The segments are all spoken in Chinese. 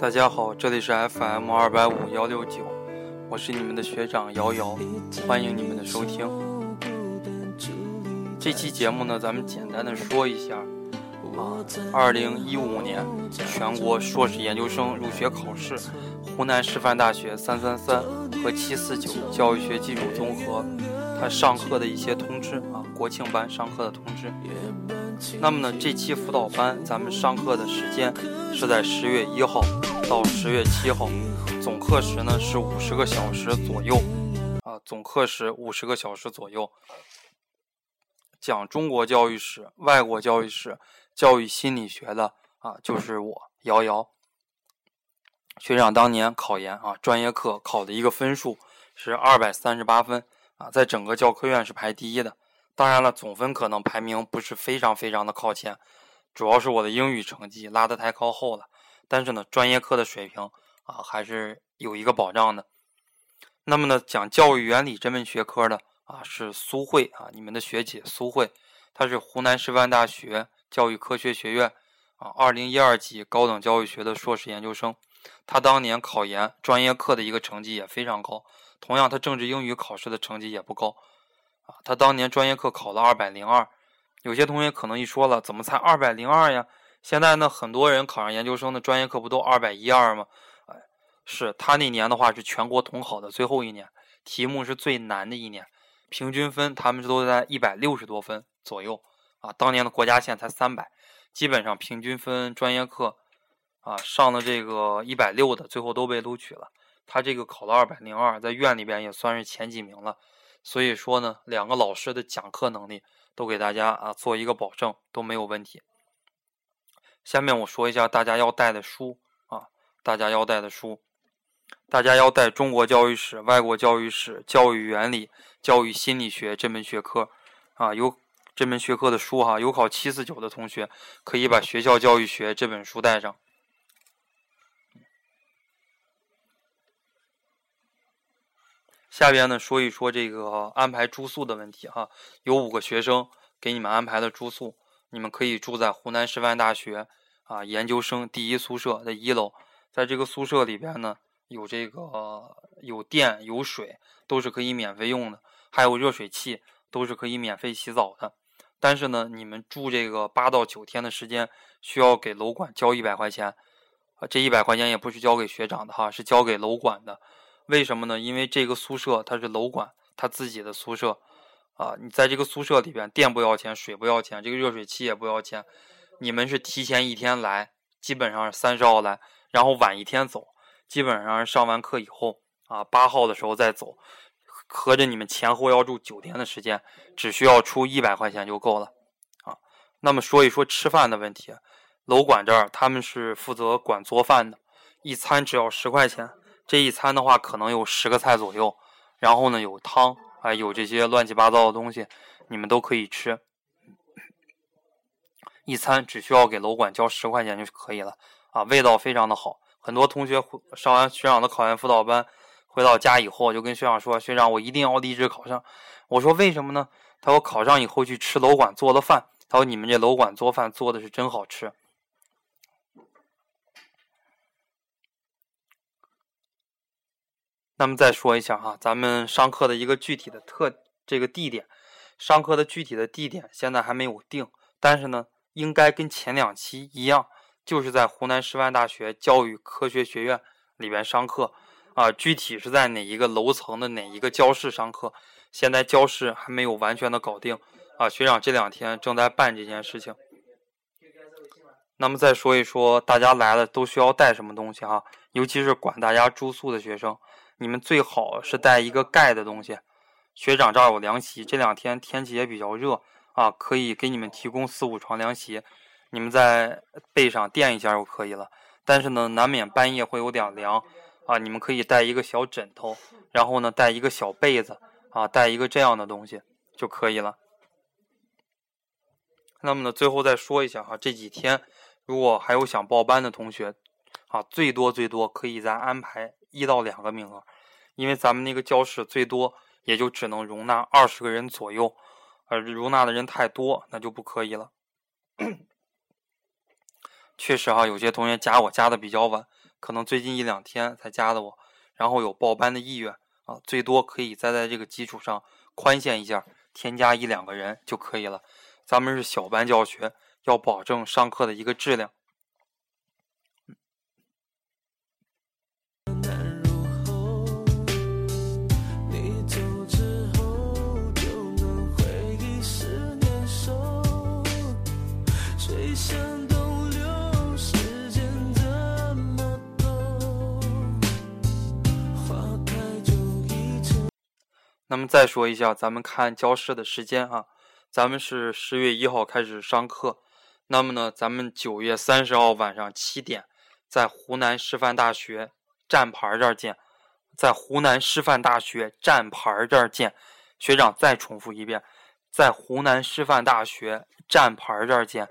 大家好，这里是 FM 二百五幺六九，我是你们的学长瑶瑶，欢迎你们的收听。这期节目呢，咱们简单的说一下啊，二零一五年全国硕士研究生入学考试，湖南师范大学三三三和七四九教育学技术综合，他上课的一些通知啊，国庆班上课的通知。那么呢，这期辅导班咱们上课的时间是在十月一号到十月七号，总课时呢是五十个小时左右，啊，总课时五十个小时左右。讲中国教育史、外国教育史、教育心理学的啊，就是我瑶瑶学长。当年考研啊，专业课考的一个分数是二百三十八分啊，在整个教科院是排第一的。当然了，总分可能排名不是非常非常的靠前，主要是我的英语成绩拉得太靠后了。但是呢，专业课的水平啊还是有一个保障的。那么呢，讲教育原理这门学科的啊是苏慧啊，你们的学姐苏慧，她是湖南师范大学教育科学学院啊二零一二级高等教育学的硕士研究生。她当年考研专业课的一个成绩也非常高，同样他政治英语考试的成绩也不高。啊他当年专业课考了二百零二，有些同学可能一说了，怎么才二百零二呀？现在呢，很多人考上研究生的专业课不都二百一二吗？哎，是他那年的话是全国统考的最后一年，题目是最难的一年，平均分他们都在一百六十多分左右啊。当年的国家线才三百，基本上平均分专业课啊上了这个一百六的，最后都被录取了。他这个考了二百零二，在院里边也算是前几名了。所以说呢，两个老师的讲课能力都给大家啊做一个保证都没有问题。下面我说一下大家要带的书啊，大家要带的书，大家要带中国教育史、外国教育史、教育原理、教育心理学这门学科啊，有这门学科的书哈，有考七四九的同学可以把《学校教育学》这本书带上。下边呢说一说这个安排住宿的问题哈，有五个学生给你们安排的住宿，你们可以住在湖南师范大学啊研究生第一宿舍的一楼，在这个宿舍里边呢有这个有电有水，都是可以免费用的，还有热水器，都是可以免费洗澡的。但是呢，你们住这个八到九天的时间，需要给楼管交一百块钱，啊，这一百块钱也不是交给学长的哈，是交给楼管的。为什么呢？因为这个宿舍它是楼管他自己的宿舍，啊，你在这个宿舍里边，电不要钱，水不要钱，这个热水器也不要钱。你们是提前一天来，基本上是三十号来，然后晚一天走，基本上是上完课以后啊，八号的时候再走，合着你们前后要住九天的时间，只需要出一百块钱就够了，啊。那么说一说吃饭的问题，楼管这儿他们是负责管做饭的，一餐只要十块钱。这一餐的话，可能有十个菜左右，然后呢有汤，还有这些乱七八糟的东西，你们都可以吃。一餐只需要给楼管交十块钱就可以了啊，味道非常的好。很多同学上完学长的考研辅导班，回到家以后就跟学长说：“学长，我一定要立志考上。”我说：“为什么呢？”他说：“考上以后去吃楼管做的饭。”他说：“你们这楼管做饭做的是真好吃。”那么再说一下哈，咱们上课的一个具体的特这个地点，上课的具体的地点现在还没有定，但是呢，应该跟前两期一样，就是在湖南师范大学教育科学学院里边上课啊。具体是在哪一个楼层的哪一个教室上课，现在教室还没有完全的搞定啊。学长这两天正在办这件事情。那么再说一说，大家来了都需要带什么东西哈，尤其是管大家住宿的学生。你们最好是带一个盖的东西。学长这儿有凉席，这两天天气也比较热啊，可以给你们提供四五床凉席，你们在背上垫一下就可以了。但是呢，难免半夜会有点凉啊，你们可以带一个小枕头，然后呢带一个小被子啊，带一个这样的东西就可以了。那么呢，最后再说一下哈，这几天如果还有想报班的同学啊，最多最多可以再安排。一到两个名额，因为咱们那个教室最多也就只能容纳二十个人左右，而容纳的人太多那就不可以了。确实哈，有些同学加我加的比较晚，可能最近一两天才加的我，然后有报班的意愿啊，最多可以再在这个基础上宽限一下，添加一两个人就可以了。咱们是小班教学，要保证上课的一个质量。那么再说一下，咱们看教室的时间啊，咱们是十月一号开始上课，那么呢，咱们九月三十号晚上七点，在湖南师范大学站牌这儿见，在湖南师范大学站牌这儿见。学长再重复一遍，在湖南师范大学站牌这儿见。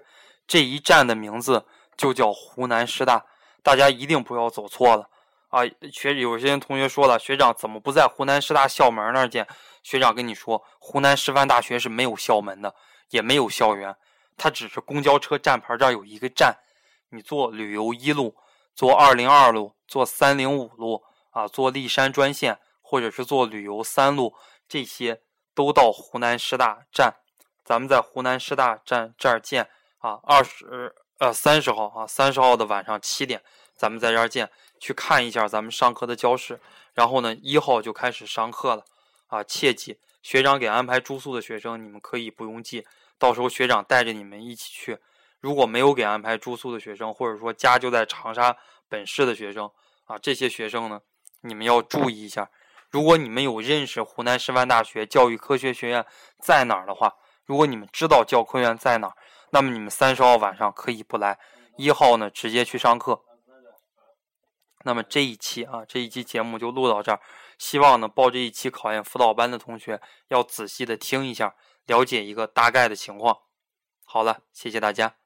这一站的名字就叫湖南师大，大家一定不要走错了。啊，学有些同学说了，学长怎么不在湖南师大校门那儿见？学长跟你说，湖南师范大学是没有校门的，也没有校园，它只是公交车站牌这儿有一个站。你坐旅游一路，坐二零二路，坐三零五路啊，坐历山专线，或者是坐旅游三路，这些都到湖南师大站。咱们在湖南师大站这儿见啊，二十呃三十号啊，三十号的晚上七点，咱们在这儿见。去看一下咱们上课的教室，然后呢，一号就开始上课了，啊，切记，学长给安排住宿的学生，你们可以不用记，到时候学长带着你们一起去。如果没有给安排住宿的学生，或者说家就在长沙本市的学生，啊，这些学生呢，你们要注意一下。如果你们有认识湖南师范大学教育科学学院在哪儿的话，如果你们知道教科院在哪儿，那么你们三十号晚上可以不来，一号呢直接去上课。那么这一期啊，这一期节目就录到这儿。希望呢，报这一期考研辅导班的同学要仔细的听一下，了解一个大概的情况。好了，谢谢大家。